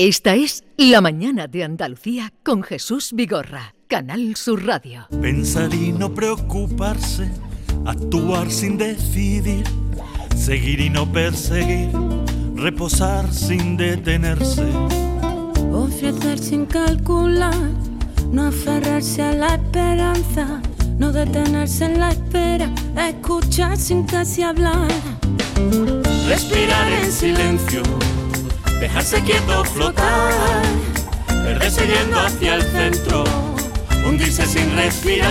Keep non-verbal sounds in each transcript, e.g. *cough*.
Esta es La Mañana de Andalucía con Jesús Vigorra, Canal Sur Radio. Pensar y no preocuparse, actuar sin decidir, seguir y no perseguir, reposar sin detenerse. Ofrecer sin calcular, no aferrarse a la esperanza, no detenerse en la espera, escuchar sin casi hablar. Respirar en silencio dejarse quieto flotar, perderse yendo hacia el centro, hundirse sin respirar.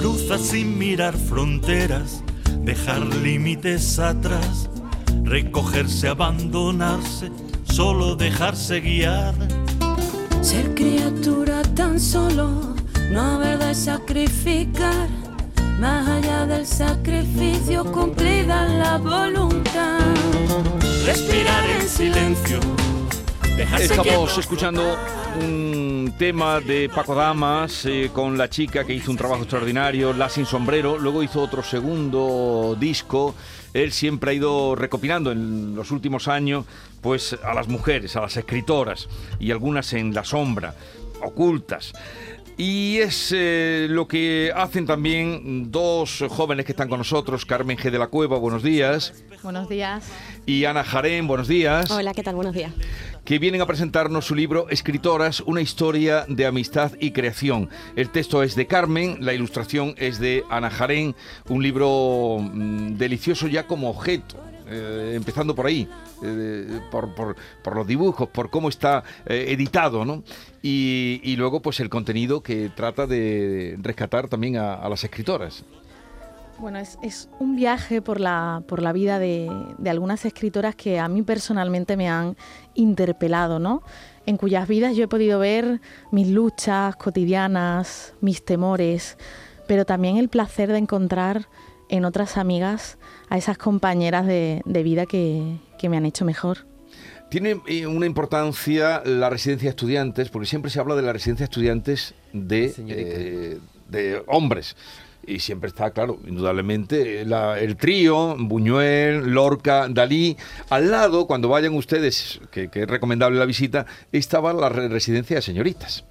Cruza sin mirar fronteras, dejar límites atrás, recogerse, abandonarse, solo dejarse guiar. Ser criatura tan solo, no haber de sacrificar más allá del sacrificio cumplida la voluntad. Respirar en silencio. Estamos escuchando un tema de Paco Damas eh, con la chica que hizo un trabajo extraordinario, La Sin Sombrero, luego hizo otro segundo disco. Él siempre ha ido recopilando en los últimos años pues a las mujeres, a las escritoras y algunas en la sombra, ocultas. Y es eh, lo que hacen también dos jóvenes que están con nosotros, Carmen G. de la Cueva, buenos días. Buenos días. Y Ana Jarén, buenos días. Hola, ¿qué tal? Buenos días. Que vienen a presentarnos su libro Escritoras, una historia de amistad y creación. El texto es de Carmen, la ilustración es de Ana Jarén, un libro mm, delicioso ya como objeto. Eh, empezando por ahí, eh, por, los dibujos, por cómo está eh, editado, ¿no? Y, luego, pues el contenido que trata de rescatar también a, las escritoras. Bueno, es, un viaje por la, por la vida de, de, algunas escritoras que a mí personalmente me han interpelado, ¿no? En cuyas vidas yo he podido ver mis luchas cotidianas, mis temores, pero también el placer de encontrar en otras amigas a esas compañeras de, vida que, me han hecho mejor. Tiene eh, una importancia la residencia de estudiantes, porque siempre se habla de la residencia de estudiantes de, eh, de hombres. Y siempre está, claro, indudablemente, el trío, Buñuel, Lorca, Dalí. Al lado, cuando vayan ustedes, que, que es recomendable la visita, estaba la residencia de señoritas.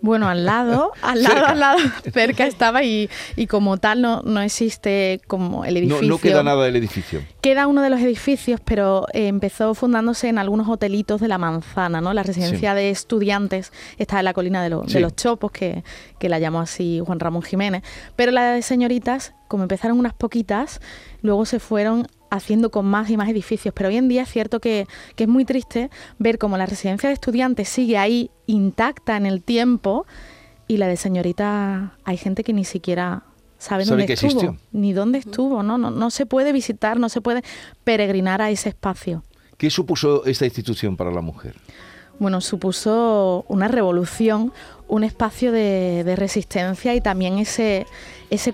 Bueno, al lado, *laughs* al lado, al lado, cerca estaba y, y como tal no, no, existe como el edificio. No, no, queda nada del edificio. Queda uno de los edificios, pero eh, empezó fundándose en algunos hotelitos de la manzana, ¿no? La residencia de estudiantes está en la colina de, de los Chopos, que, que, la llamó así Juan Ramón Jiménez. Pero la de señoritas, como empezaron unas poquitas, luego se fueron haciendo con más y más edificios, pero hoy en día es cierto que, es muy triste ver cómo la residencia de estudiantes sigue ahí intacta en el tiempo y la de señorita hay gente que ni siquiera sabe, dónde estuvo, ni dónde estuvo, ¿no? ¿no? No se puede visitar, no se puede peregrinar a ese espacio. ¿Qué supuso esta institución para la mujer? Bueno, supuso una revolución, un espacio de, resistencia y también ese,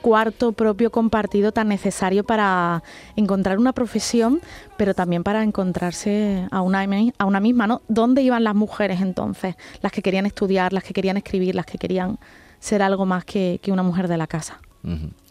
cuarto propio compartido tan necesario para encontrar una profesión, pero también para encontrarse a una, a una misma, ¿no? ¿Dónde iban las mujeres entonces? Las que querían estudiar, las que querían escribir, las que querían ser algo más que, una mujer de la casa.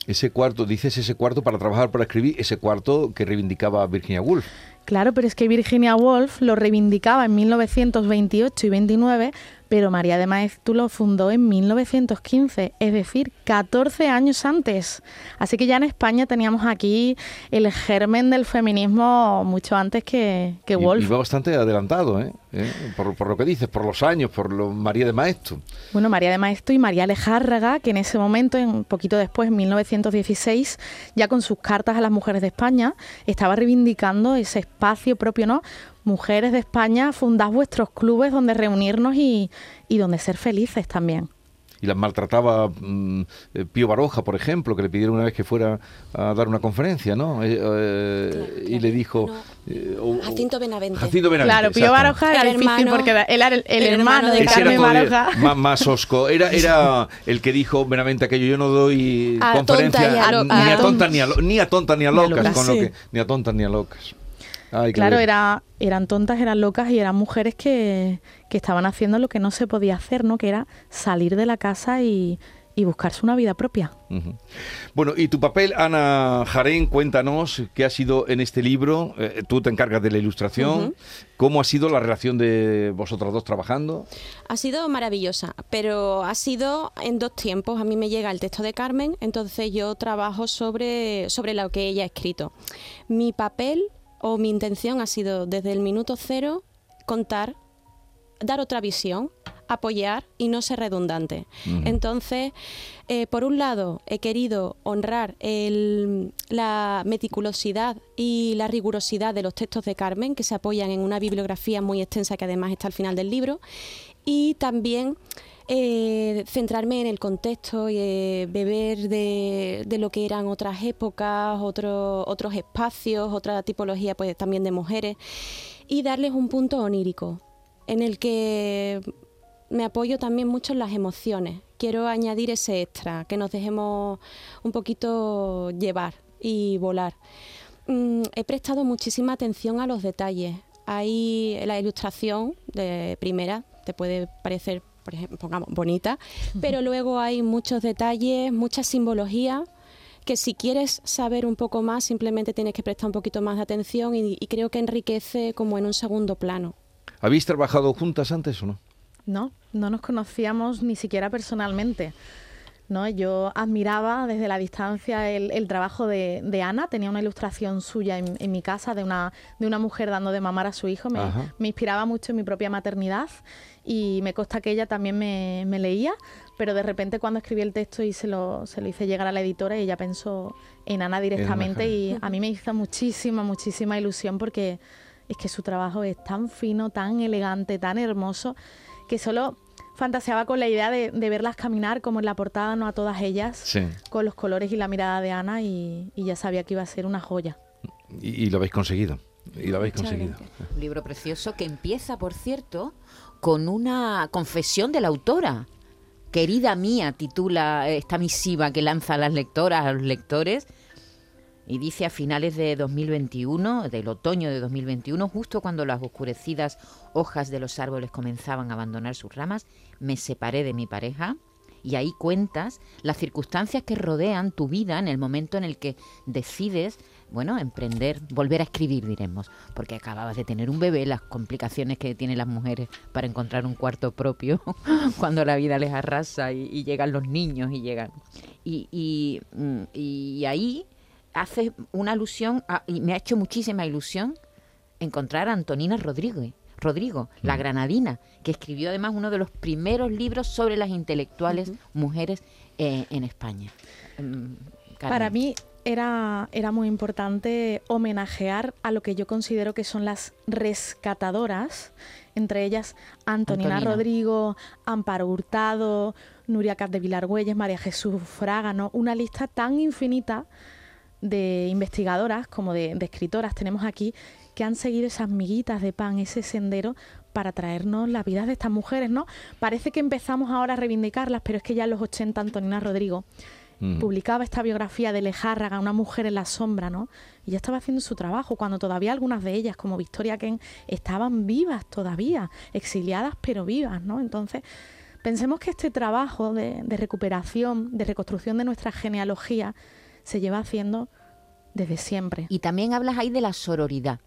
Ese cuarto, dices ese cuarto para trabajar, para escribir, ese cuarto que reivindicaba Virginia Woolf. Claro, pero es que Virginia Woolf lo reivindicaba en 1928 y 29 pero María de Maeztu lo fundó en 1915, es decir, 14 años antes. Así que ya en España teníamos aquí el germen del feminismo mucho antes que, que Wolf. Y, va bastante adelantado, ¿eh? ¿Eh? Por, lo que dices, por los años, por lo María de Maeztu. Bueno, María de Maeztu y María Lejárraga, que en ese momento, un poquito después, en 1916, ya con sus cartas a las mujeres de España, estaba reivindicando ese espacio propio, ¿no? Mujeres de España, fundad vuestros clubes donde reunirnos y, y donde ser felices también y las maltrataba mm, eh, Pío Baroja, por ejemplo, que le pidieron una vez que fuera a dar una conferencia, ¿no? Eh, eh, y le dijo... Jacinto Benavente. Jacinto Benavente. Claro, Pío Baroja era, el difícil porque él era el, hermano, de Carmen Baroja. Más, más, osco. Era, era el que dijo Benavente aquello, yo no doy conferencia ni a, tontas ni a, ni a tontas ni a locas, con lo que, ni a tontas ni a locas claro, era, eran tontas, eran locas y eran mujeres que, estaban haciendo lo que no se podía hacer, ¿no? Que era salir de la casa y, y buscarse una vida propia. Bueno, y tu papel, Ana Jarén, cuéntanos qué ha sido en este libro. Eh, tú te encargas de la ilustración. ¿Cómo ha sido la relación de vosotras dos trabajando? Ha sido maravillosa, pero ha sido en dos tiempos. A mí me llega el texto de Carmen, entonces yo trabajo sobre, sobre lo que ella ha escrito. Mi papel o mi intención ha sido desde el minuto cero contar, dar otra visión, apoyar y no ser redundante. Entonces, eh, por un lado, he querido honrar la meticulosidad y la rigurosidad de los textos de Carmen, que se apoyan en una bibliografía muy extensa que además está al final del libro, y también eh, centrarme en el contexto y eh, beber de, lo que eran otras épocas, otros espacios, otra tipología pues también de mujeres, y darles un punto onírico en el que me apoyo también mucho en las emociones. Quiero añadir ese extra, que nos dejemos un poquito llevar y volar. Mm, he prestado muchísima atención a los detalles. Hay la ilustración de primera, te puede parecer, por ejemplo, pongamos, bonita, pero luego hay muchos detalles, mucha simbología que si quieres saber un poco más simplemente tienes que prestar un poquito más de atención y creo que enriquece como en un segundo plano. ¿Habéis trabajado juntas antes o no? No, no nos conocíamos ni siquiera personalmente. ¿No? Yo admiraba desde la distancia el, trabajo de, Ana, tenía una ilustración suya en, mi casa de una, de una mujer dando de mamar a su hijo, me, inspiraba mucho en mi propia maternidad y me consta que ella también me, leía, pero de repente cuando escribí el texto y se lo, se lo hice llegar a la editora, ella pensó en Ana directamente y a mí me hizo muchísima, muchísima ilusión porque es que su trabajo es tan fino, tan elegante, tan hermoso que solo fantaseaba con la idea de, verlas caminar como en la portada, no a todas ellas, con los colores y la mirada de Ana y, ya sabía que iba a ser una joya. Y, lo habéis conseguido. Y lo habéis conseguido. Un libro precioso que empieza, por cierto, con una confesión de la autora. Querida mía, titula esta misiva que lanza a las lectoras, a los lectores, y dice a finales de 2021, del otoño de 2021, justo cuando las oscurecidas hojas de los árboles comenzaban a abandonar sus ramas, me separé de mi pareja y ahí cuentas las circunstancias que rodean tu vida en el momento en el que decides, bueno, emprender, volver a escribir, diremos, porque acababas de tener un bebé, las complicaciones que tienen las mujeres para encontrar un cuarto propio *laughs* cuando la vida les arrasa y, llegan los niños y llegan. Y, y, mm, y ahí hace una alusión, y me ha hecho muchísima ilusión encontrar a Antonina Rodríguez. Rodrigo, la granadina, que escribió además uno de los primeros libros sobre las intelectuales mujeres eh, en España. Mm, Para mí era, era muy importante homenajear a lo que yo considero que son las rescatadoras, entre ellas Antonina, Rodrigo, Amparo Hurtado, Nuria Cap de Vilargüelles, María Jesús Fraga, una lista tan infinita de investigadoras como de, escritoras tenemos aquí que han seguido esas miguitas de pan, ese sendero para traernos las vidas de estas mujeres, ¿no? Parece que empezamos ahora a reivindicarlas, pero es que ya en los 80 Antonina Rodrigo mm. publicaba esta biografía de Lejárraga, una mujer en la sombra, ¿no? Y ya estaba haciendo su trabajo cuando todavía algunas de ellas, como Victoria Ken, estaban vivas todavía, exiliadas pero vivas, ¿no? Entonces, pensemos que este trabajo de recuperación, de reconstrucción de nuestra genealogía, se lleva haciendo desde siempre. Y también hablas ahí de la sororidad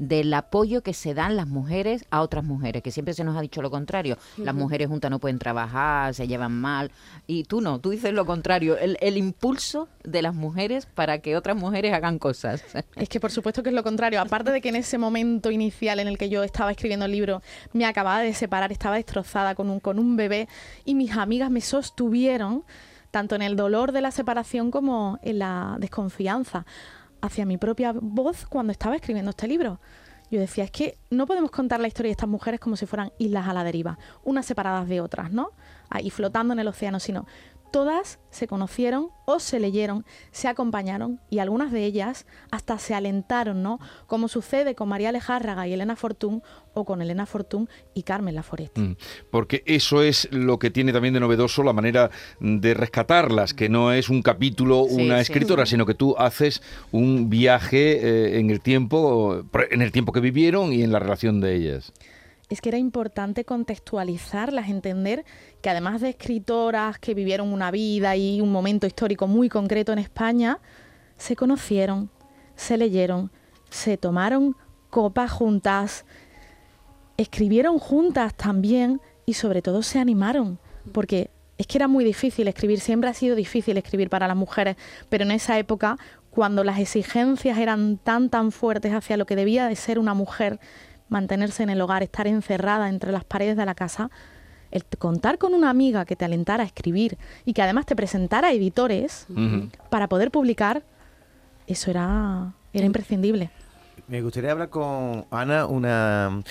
del apoyo que se dan las mujeres a otras mujeres, que siempre se nos ha dicho lo contrario. Las mujeres juntas no pueden trabajar, se llevan mal. Y tú no, tú dices lo contrario, el, el, impulso de las mujeres para que otras mujeres hagan cosas. *laughs* Es que por supuesto que es lo contrario. Aparte de que en ese momento inicial en el que yo estaba escribiendo el libro me acababa de separar, estaba destrozada con un, con un bebé y mis amigas me sostuvieron tanto en el dolor de la separación como en la desconfianza hacia mi propia voz cuando estaba escribiendo este libro. Yo decía, es que no podemos contar la historia de estas mujeres como si fueran islas a la deriva, unas separadas de otras, ¿no? Ahí flotando en el océano, sino todas se conocieron o se leyeron, se acompañaron y algunas de ellas hasta se alentaron, ¿no? Como sucede con María Lejárraga y Elena Fortún o con Elena Fortún y Carmen Laforeste. Mm, porque eso es lo que tiene también de novedoso la manera de rescatarlas, que no es un capítulo, una escritora, sino que tú haces un viaje eh, en el tiempo, en el tiempo que vivieron y en la relación de ellas. Es que era importante contextualizarlas, entender que además de escritoras que vivieron una vida y un momento histórico muy concreto en España, se conocieron, se leyeron, se tomaron copas juntas, escribieron juntas también y sobre todo se animaron, porque es que era muy difícil escribir, siempre ha sido difícil escribir para las mujeres, pero en esa época, cuando las exigencias eran tan, tan fuertes hacia lo que debía de ser una mujer, mantenerse en el hogar, estar encerrada entre las paredes de la casa, el contar con una amiga que te alentara a escribir y que además te presentara editores para poder publicar, eso era, era imprescindible. Me gustaría hablar con Ana. Una,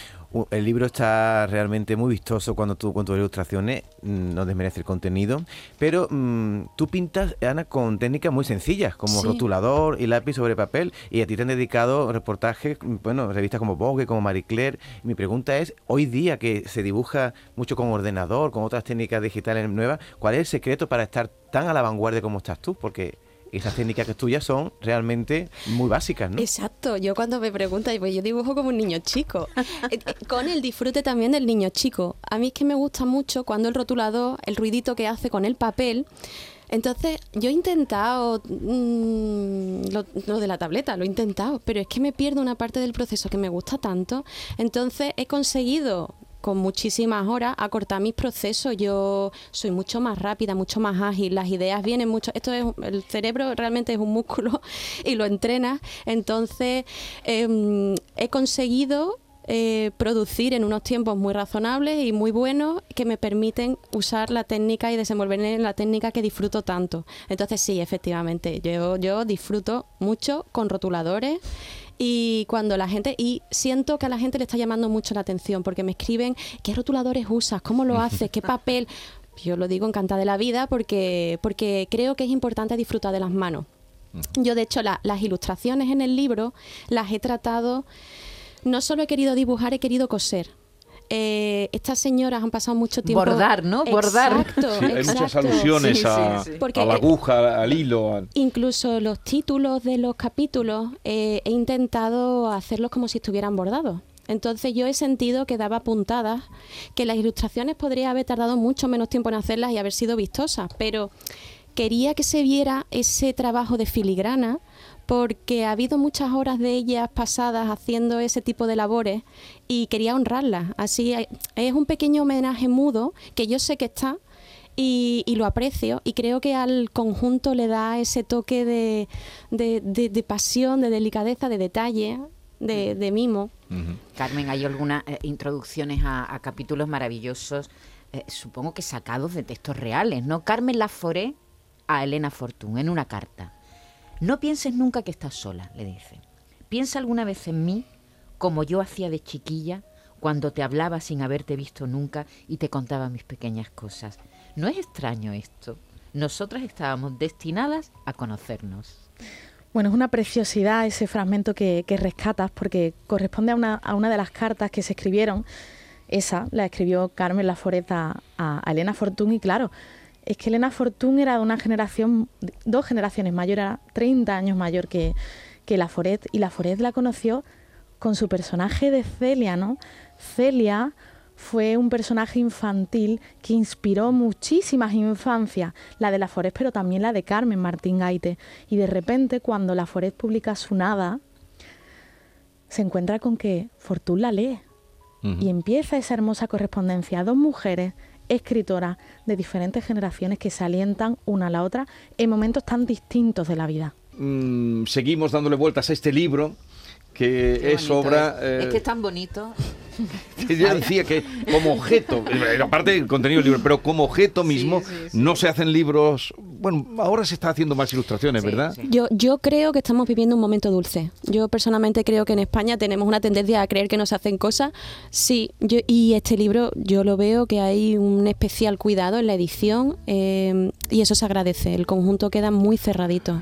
el libro está realmente muy vistoso cuando tú con tus ilustraciones, mm, no desmerece el contenido, pero mm, tú pintas, Ana, con técnicas muy sencillas, como rotulador y lápiz sobre papel, y a ti te han dedicado reportajes, mm, bueno, revistas como Vogue, como Marie Claire. Mi pregunta es, hoy día que se dibuja mucho con ordenador, con otras técnicas digitales nuevas, ¿cuál es el secreto para estar tan a la vanguardia como estás tú? Porque esas técnicas que tuyas son realmente muy básicas, ¿no? Exacto. Yo cuando me preguntan, pues yo dibujo como un niño chico. *laughs* Eh, eh, con el disfrute también del niño chico. A mí es que me gusta mucho cuando el rotulador, el ruidito que hace con el papel, entonces, yo he intentado mm, lo, de la tableta, lo he intentado, pero es que me pierdo una parte del proceso que me gusta tanto. Entonces, he conseguido con muchísimas horas acortar mis procesos. Yo soy mucho más rápida, mucho más ágil, las ideas vienen mucho. Esto es el cerebro realmente es un músculo *laughs* y lo entrenas. Entonces em, he conseguido eh, producir en unos tiempos muy razonables y muy buenos que me permiten usar la técnica y desenvolverme en la técnica que disfruto tanto. Entonces sí, efectivamente, yo, yo disfruto mucho con rotuladores y cuando la gente, y siento que a la gente le está llamando mucho la atención porque me escriben qué rotuladores usas, cómo lo haces, qué papel. Yo lo digo encantada de la vida porque, porque creo que es importante disfrutar de las manos. Yo, de hecho, las ilustraciones en el libro las he tratado, no solo he querido dibujar, he querido coser. Eh, estas señoras han pasado mucho tiempo. Bordar, ¿no? Bordar. Exacto, hay muchas alusiones a, la aguja, al hilo. Incluso los títulos de los capítulos eh, he intentado hacerlos como si estuvieran bordados. Entonces yo he sentido que daba puntadas, que las ilustraciones podría haber tardado mucho menos tiempo en hacerlas y haber sido vistosas, pero quería que se viera ese trabajo de filigrana porque ha habido muchas horas de ellas pasadas haciendo ese tipo de labores y quería honrarlas. Así es un pequeño homenaje mudo que yo sé que está y, lo aprecio y creo que al conjunto le da ese toque de, de, pasión, de delicadeza, de detalle, de, mimo. Carmen, hay algunas eh, introducciones a, capítulos maravillosos, eh, supongo que sacados de textos reales, ¿no? Carmen Laforé a Elena Fortún en una carta. No pienses nunca que estás sola, le dice. Piensa alguna vez en mí, como yo hacía de chiquilla, cuando te hablaba sin haberte visto nunca y te contaba mis pequeñas cosas. No es extraño esto. Nosotras estábamos destinadas a conocernos. Bueno, es una preciosidad ese fragmento que, rescatas porque corresponde a una, a una, de las cartas que se escribieron. Esa la escribió Carmen Laforeta a, a Elena Fortún y claro, es que Elena Fortún era de una generación, dos generaciones mayor, era 30 años mayor que, que la Foret, y la Foret la conoció con su personaje de Celia, ¿no? Celia fue un personaje infantil que inspiró muchísimas infancias, la de la Foret, pero también la de Carmen Martín Gaite. Y de repente, cuando la Foret publica su nada, se encuentra con que Fortún la lee. Y empieza esa hermosa correspondencia. Dos mujeres escritoras de diferentes generaciones que se alientan una a la otra en momentos tan distintos de la vida. Mm, seguimos dándole vueltas a este libro que es obra... Es. que es tan bonito. *laughs* Yo decía que como objeto, aparte del contenido del libro, pero como objeto mismo no se hacen libros. Bueno, ahora se está haciendo más ilustraciones, ¿verdad? Yo, yo creo que estamos viviendo un momento dulce. Yo personalmente creo que en España tenemos una tendencia a creer que no se hacen cosas. Sí, yo, y este libro yo lo veo que hay un especial cuidado en la edición eh, y eso se agradece. El conjunto queda muy cerradito.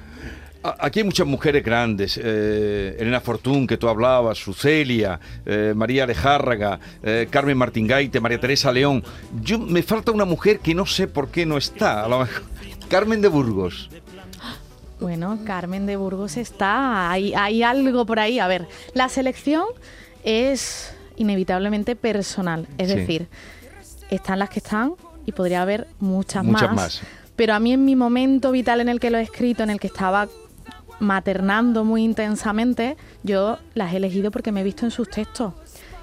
Aquí hay muchas mujeres grandes, eh, Elena Fortún, que tú hablabas, Sucelia, eh, María Alejárraga, eh, Carmen Martingaite, María Teresa León. Yo, me falta una mujer que no sé por qué no está, a lo mejor. *laughs* Carmen de Burgos. Bueno, Carmen de Burgos está, hay, hay algo por ahí. A ver, la selección es inevitablemente personal. Es decir, están las que están y podría haber muchas, muchas más. Pero a mí en mi momento vital en el que lo he escrito, en el que estaba maternando muy intensamente, yo las he elegido porque me he visto en sus textos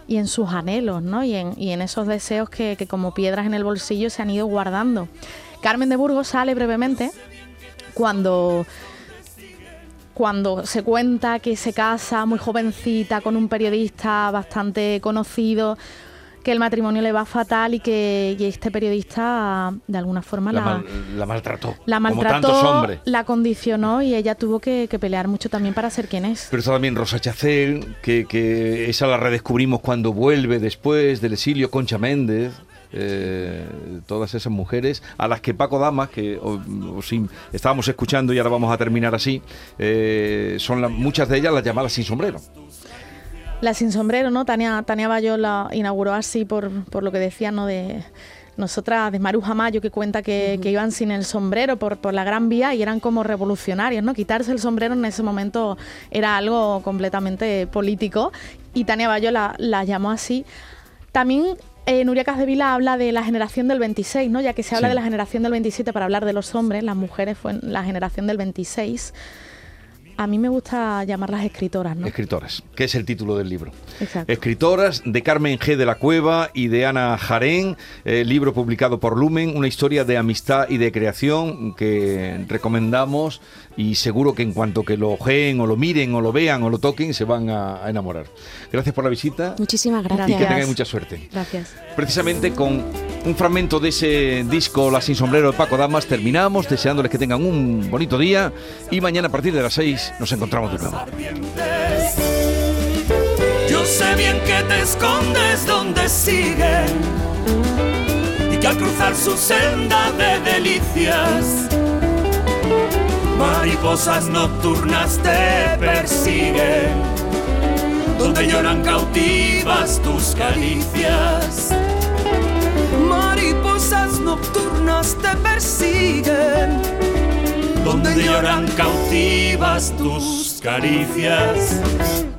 y en sus anhelos, ¿no? Y en, y en esos deseos que, que, como piedras en el bolsillo se han ido guardando. Carmen de Burgos sale brevemente cuando cuando se cuenta que se casa muy jovencita con un periodista bastante conocido, que el matrimonio le va fatal y que este periodista de alguna forma la, la, maltrató. La maltrató, la condicionó y ella tuvo que, pelear mucho también para ser quien es. Pero está también Rosa Chacel, que, que esa la redescubrimos cuando vuelve después del exilio, Concha Méndez. Eh, todas esas mujeres a las que Paco Damas, que estábamos escuchando y ahora vamos a terminar así, eh, son muchas de ellas las llamadas sin sombrero. La sin sombrero, ¿no? Tania, Tania Bayo la inauguró así por, por lo que decía, ¿no? De, nosotras de Maruja Mayo que cuenta que, iban sin el sombrero por, por, la Gran Vía y eran como revolucionarios, ¿no? Quitarse el sombrero en ese momento era algo completamente político y Tania Bayo la, la llamó así. También eh, Nuria Casdevila habla de la generación del 26, ¿no? Ya que se habla de la generación del 27 para hablar de los hombres, las mujeres fue la generación del 26. A mí me gusta llamarlas escritoras, ¿no? Escritoras, que es el título del libro. Exacto. Escritoras de Carmen G. de la Cueva y de Ana Jarén, eh, libro publicado por Lumen, una historia de amistad y de creación que recomendamos y seguro que en cuanto que lo ojeen o lo miren o lo vean o lo toquen se van a, enamorar. Gracias por la visita. Muchísimas gracias. Y que tengan mucha suerte. Gracias. Precisamente con un fragmento de ese disco La sin sombrero de Paco Damas terminamos, deseándoles que tengan un bonito día y mañana a partir de las 6 nos encontramos de nuevo. Yo sé bien que te escondes donde siguen y que al cruzar su senda de delicias, mariposas nocturnas te persiguen, donde lloran cautivas tus caricias. Mariposas nocturnas te persiguen donde lloran cautivas tus caricias.